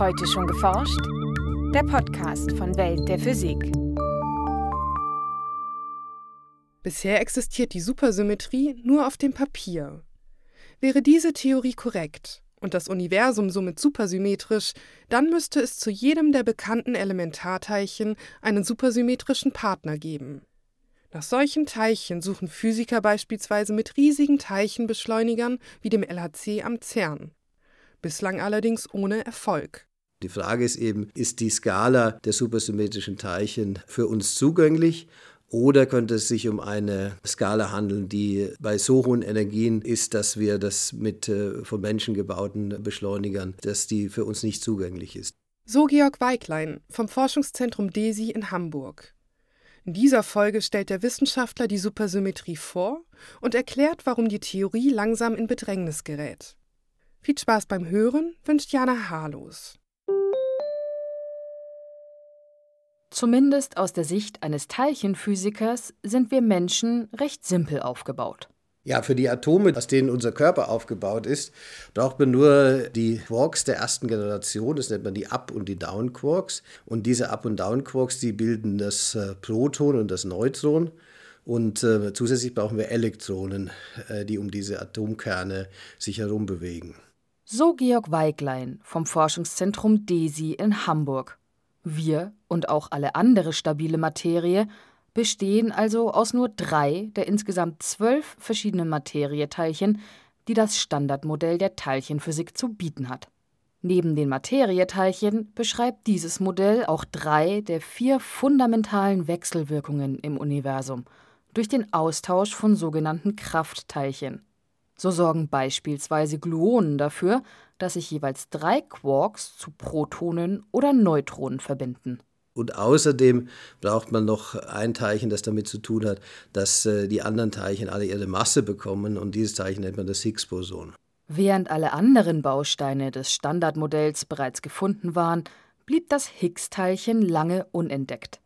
Heute schon geforscht? Der Podcast von Welt der Physik. Bisher existiert die Supersymmetrie nur auf dem Papier. Wäre diese Theorie korrekt und das Universum somit supersymmetrisch, dann müsste es zu jedem der bekannten Elementarteilchen einen supersymmetrischen Partner geben. Nach solchen Teilchen suchen Physiker beispielsweise mit riesigen Teilchenbeschleunigern wie dem LHC am CERN. Bislang allerdings ohne Erfolg. Die Frage ist eben, ist die Skala der supersymmetrischen Teilchen für uns zugänglich oder könnte es sich um eine Skala handeln, die bei so hohen Energien ist, dass wir das mit äh, von Menschen gebauten Beschleunigern, dass die für uns nicht zugänglich ist. So Georg Weiglein vom Forschungszentrum DESI in Hamburg. In dieser Folge stellt der Wissenschaftler die Supersymmetrie vor und erklärt, warum die Theorie langsam in Bedrängnis gerät. Viel Spaß beim Hören wünscht Jana Harlos. Zumindest aus der Sicht eines Teilchenphysikers sind wir Menschen recht simpel aufgebaut. Ja, für die Atome, aus denen unser Körper aufgebaut ist, braucht man nur die Quarks der ersten Generation, das nennt man die Up- und die Down-Quarks. Und diese Up- und Down-Quarks, die bilden das äh, Proton und das Neutron. Und äh, zusätzlich brauchen wir Elektronen, äh, die um diese Atomkerne sich herum bewegen. So Georg Weiglein vom Forschungszentrum DESI in Hamburg. Wir und auch alle andere stabile Materie bestehen also aus nur drei der insgesamt zwölf verschiedenen Materieteilchen, die das Standardmodell der Teilchenphysik zu bieten hat. Neben den Materieteilchen beschreibt dieses Modell auch drei der vier fundamentalen Wechselwirkungen im Universum durch den Austausch von sogenannten Kraftteilchen. So sorgen beispielsweise Gluonen dafür, dass sich jeweils drei Quarks zu Protonen oder Neutronen verbinden. Und außerdem braucht man noch ein Teilchen, das damit zu tun hat, dass äh, die anderen Teilchen alle ihre Masse bekommen und dieses Teilchen nennt man das Higgs-Boson. Während alle anderen Bausteine des Standardmodells bereits gefunden waren, blieb das Higgs-Teilchen lange unentdeckt.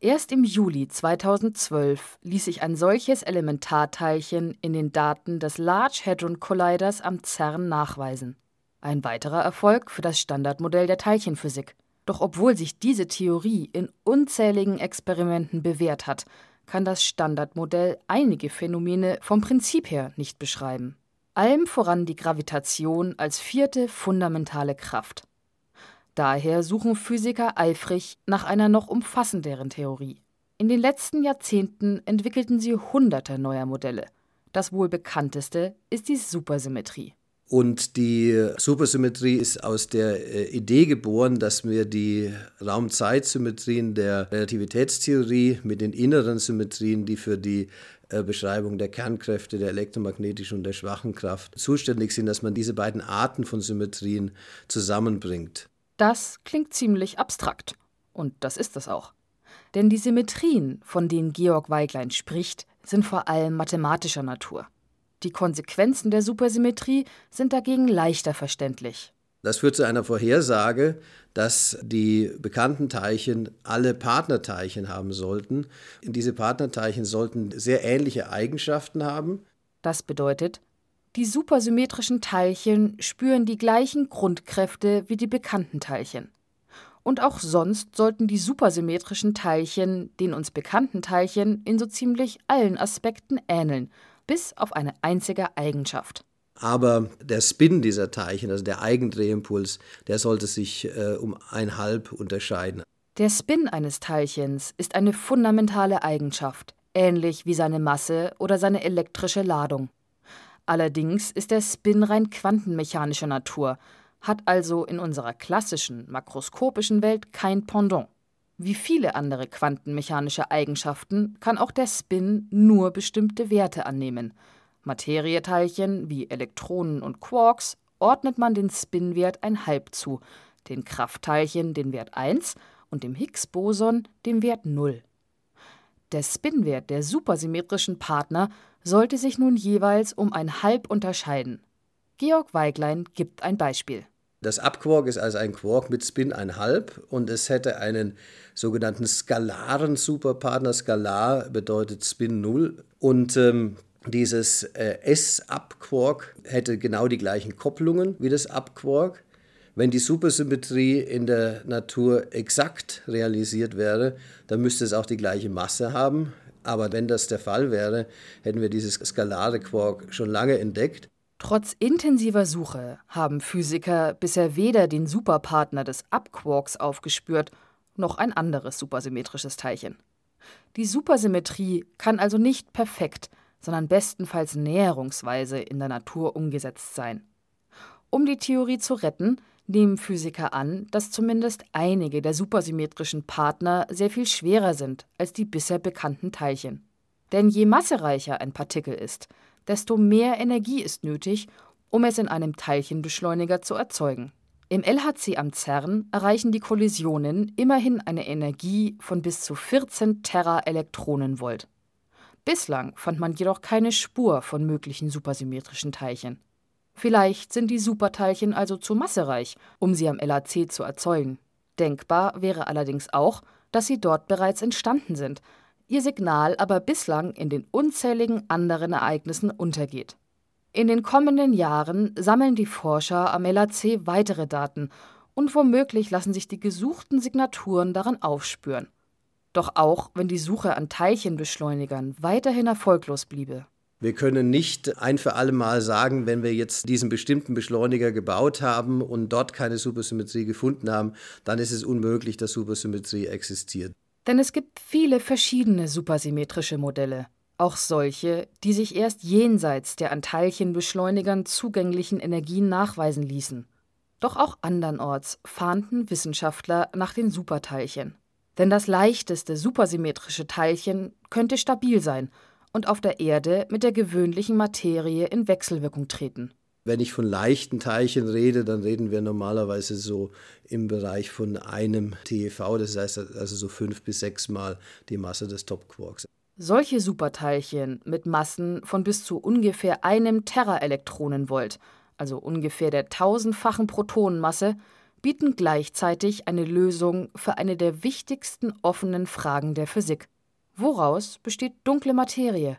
Erst im Juli 2012 ließ sich ein solches Elementarteilchen in den Daten des Large Hadron Colliders am CERN nachweisen. Ein weiterer Erfolg für das Standardmodell der Teilchenphysik. Doch obwohl sich diese Theorie in unzähligen Experimenten bewährt hat, kann das Standardmodell einige Phänomene vom Prinzip her nicht beschreiben. Allem voran die Gravitation als vierte fundamentale Kraft. Daher suchen Physiker eifrig nach einer noch umfassenderen Theorie. In den letzten Jahrzehnten entwickelten sie hunderte neuer Modelle. Das wohl bekannteste ist die Supersymmetrie. Und die Supersymmetrie ist aus der äh, Idee geboren, dass wir die Raumzeitsymmetrien der Relativitätstheorie mit den inneren Symmetrien, die für die äh, Beschreibung der Kernkräfte, der elektromagnetischen und der schwachen Kraft zuständig sind, dass man diese beiden Arten von Symmetrien zusammenbringt. Das klingt ziemlich abstrakt. Und das ist es auch. Denn die Symmetrien, von denen Georg Weiglein spricht, sind vor allem mathematischer Natur. Die Konsequenzen der Supersymmetrie sind dagegen leichter verständlich. Das führt zu einer Vorhersage, dass die bekannten Teilchen alle Partnerteilchen haben sollten. Diese Partnerteilchen sollten sehr ähnliche Eigenschaften haben. Das bedeutet, die supersymmetrischen Teilchen spüren die gleichen Grundkräfte wie die bekannten Teilchen. Und auch sonst sollten die supersymmetrischen Teilchen den uns bekannten Teilchen in so ziemlich allen Aspekten ähneln, bis auf eine einzige Eigenschaft. Aber der Spin dieser Teilchen, also der Eigendrehimpuls, der sollte sich äh, um ein halb unterscheiden. Der Spin eines Teilchens ist eine fundamentale Eigenschaft, ähnlich wie seine Masse oder seine elektrische Ladung. Allerdings ist der Spin rein quantenmechanischer Natur, hat also in unserer klassischen makroskopischen Welt kein Pendant. Wie viele andere quantenmechanische Eigenschaften kann auch der Spin nur bestimmte Werte annehmen. Materieteilchen wie Elektronen und Quarks ordnet man den Spinwert ein Halb zu, den Kraftteilchen den Wert 1 und dem Higgs-Boson den Wert 0. Der Spinwert der supersymmetrischen Partner sollte sich nun jeweils um ein Halb unterscheiden. Georg Weiglein gibt ein Beispiel. Das Abquark ist also ein Quark mit Spin 1,5 und es hätte einen sogenannten skalaren Superpartner. Skalar bedeutet Spin 0 und ähm, dieses äh, S-Up-Quark hätte genau die gleichen Kopplungen wie das Up-Quark Wenn die Supersymmetrie in der Natur exakt realisiert wäre, dann müsste es auch die gleiche Masse haben. Aber wenn das der Fall wäre, hätten wir dieses skalare Quark schon lange entdeckt. Trotz intensiver Suche haben Physiker bisher weder den Superpartner des Up-Quarks aufgespürt, noch ein anderes supersymmetrisches Teilchen. Die Supersymmetrie kann also nicht perfekt, sondern bestenfalls näherungsweise in der Natur umgesetzt sein. Um die Theorie zu retten, nehmen Physiker an, dass zumindest einige der supersymmetrischen Partner sehr viel schwerer sind als die bisher bekannten Teilchen. Denn je massereicher ein Partikel ist, desto mehr Energie ist nötig, um es in einem Teilchenbeschleuniger zu erzeugen. Im LHC am CERN erreichen die Kollisionen immerhin eine Energie von bis zu 14 Teraelektronenvolt. Bislang fand man jedoch keine Spur von möglichen supersymmetrischen Teilchen. Vielleicht sind die Superteilchen also zu massereich, um sie am LHC zu erzeugen. Denkbar wäre allerdings auch, dass sie dort bereits entstanden sind, ihr Signal aber bislang in den unzähligen anderen Ereignissen untergeht. In den kommenden Jahren sammeln die Forscher am LHC weitere Daten und womöglich lassen sich die gesuchten Signaturen daran aufspüren. Doch auch wenn die Suche an Teilchenbeschleunigern weiterhin erfolglos bliebe. Wir können nicht ein für alle Mal sagen, wenn wir jetzt diesen bestimmten Beschleuniger gebaut haben und dort keine Supersymmetrie gefunden haben, dann ist es unmöglich, dass Supersymmetrie existiert. Denn es gibt viele verschiedene supersymmetrische Modelle, auch solche, die sich erst jenseits der an Teilchenbeschleunigern zugänglichen Energien nachweisen ließen. Doch auch andernorts fahnden Wissenschaftler nach den Superteilchen. Denn das leichteste supersymmetrische Teilchen könnte stabil sein und auf der Erde mit der gewöhnlichen Materie in Wechselwirkung treten. Wenn ich von leichten Teilchen rede, dann reden wir normalerweise so im Bereich von einem TeV, das heißt also so fünf bis sechs Mal die Masse des Topquarks. Solche Superteilchen mit Massen von bis zu ungefähr einem Teraelektronenvolt, also ungefähr der tausendfachen Protonenmasse, bieten gleichzeitig eine Lösung für eine der wichtigsten offenen Fragen der Physik. Woraus besteht dunkle Materie?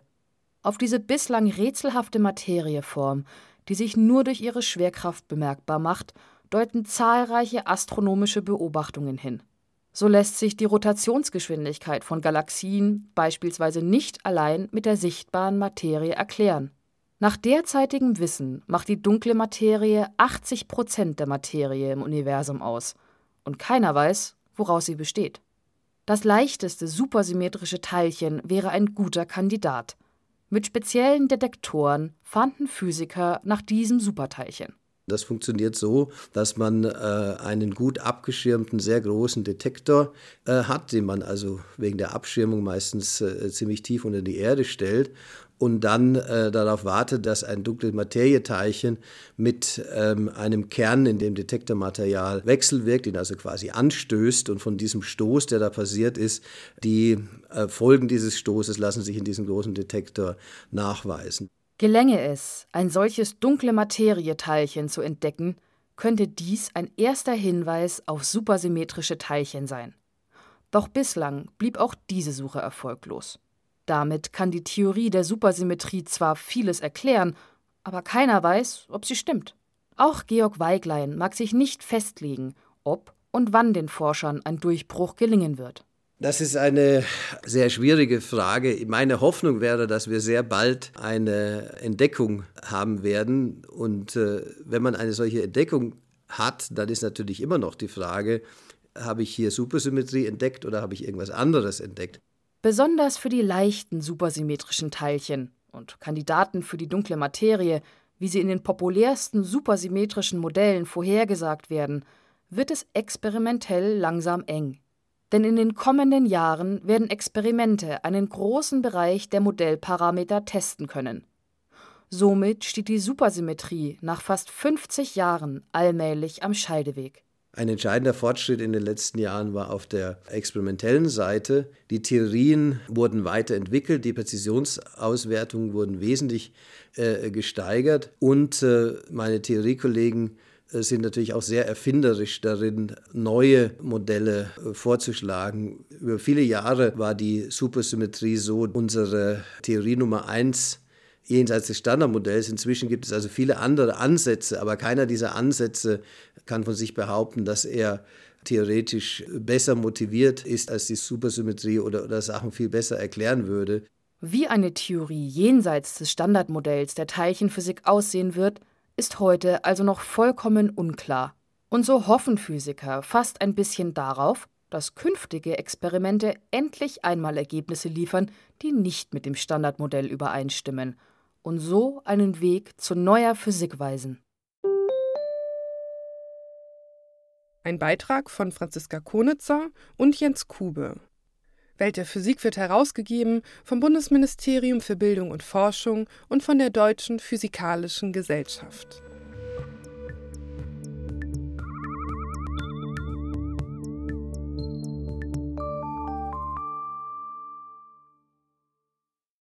Auf diese bislang rätselhafte Materieform die sich nur durch ihre Schwerkraft bemerkbar macht, deuten zahlreiche astronomische Beobachtungen hin. So lässt sich die Rotationsgeschwindigkeit von Galaxien beispielsweise nicht allein mit der sichtbaren Materie erklären. Nach derzeitigem Wissen macht die dunkle Materie 80 Prozent der Materie im Universum aus, und keiner weiß, woraus sie besteht. Das leichteste supersymmetrische Teilchen wäre ein guter Kandidat. Mit speziellen Detektoren fanden Physiker nach diesem Superteilchen. Das funktioniert so, dass man äh, einen gut abgeschirmten, sehr großen Detektor äh, hat, den man also wegen der Abschirmung meistens äh, ziemlich tief unter die Erde stellt und dann äh, darauf wartet, dass ein dunkles Materieteilchen mit ähm, einem Kern in dem Detektormaterial wechselwirkt, ihn also quasi anstößt und von diesem Stoß, der da passiert ist, die äh, Folgen dieses Stoßes lassen sich in diesem großen Detektor nachweisen. Gelänge es, ein solches dunkle Materieteilchen zu entdecken, könnte dies ein erster Hinweis auf supersymmetrische Teilchen sein. Doch bislang blieb auch diese Suche erfolglos. Damit kann die Theorie der Supersymmetrie zwar vieles erklären, aber keiner weiß, ob sie stimmt. Auch Georg Weiglein mag sich nicht festlegen, ob und wann den Forschern ein Durchbruch gelingen wird. Das ist eine sehr schwierige Frage. Meine Hoffnung wäre, dass wir sehr bald eine Entdeckung haben werden. Und äh, wenn man eine solche Entdeckung hat, dann ist natürlich immer noch die Frage, habe ich hier Supersymmetrie entdeckt oder habe ich irgendwas anderes entdeckt? Besonders für die leichten supersymmetrischen Teilchen und Kandidaten für die dunkle Materie, wie sie in den populärsten supersymmetrischen Modellen vorhergesagt werden, wird es experimentell langsam eng. Denn in den kommenden Jahren werden Experimente einen großen Bereich der Modellparameter testen können. Somit steht die Supersymmetrie nach fast 50 Jahren allmählich am Scheideweg. Ein entscheidender Fortschritt in den letzten Jahren war auf der experimentellen Seite. Die Theorien wurden weiterentwickelt, die Präzisionsauswertungen wurden wesentlich äh, gesteigert und äh, meine Theoriekollegen äh, sind natürlich auch sehr erfinderisch darin, neue Modelle äh, vorzuschlagen. Über viele Jahre war die Supersymmetrie so unsere Theorie Nummer eins jenseits des Standardmodells. Inzwischen gibt es also viele andere Ansätze, aber keiner dieser Ansätze kann von sich behaupten, dass er theoretisch besser motiviert ist als die Supersymmetrie oder, oder Sachen viel besser erklären würde. Wie eine Theorie jenseits des Standardmodells der Teilchenphysik aussehen wird, ist heute also noch vollkommen unklar. Und so hoffen Physiker fast ein bisschen darauf, dass künftige Experimente endlich einmal Ergebnisse liefern, die nicht mit dem Standardmodell übereinstimmen und so einen Weg zu neuer Physik weisen. Ein Beitrag von Franziska Konitzer und Jens Kube. Welt der Physik wird herausgegeben vom Bundesministerium für Bildung und Forschung und von der Deutschen Physikalischen Gesellschaft.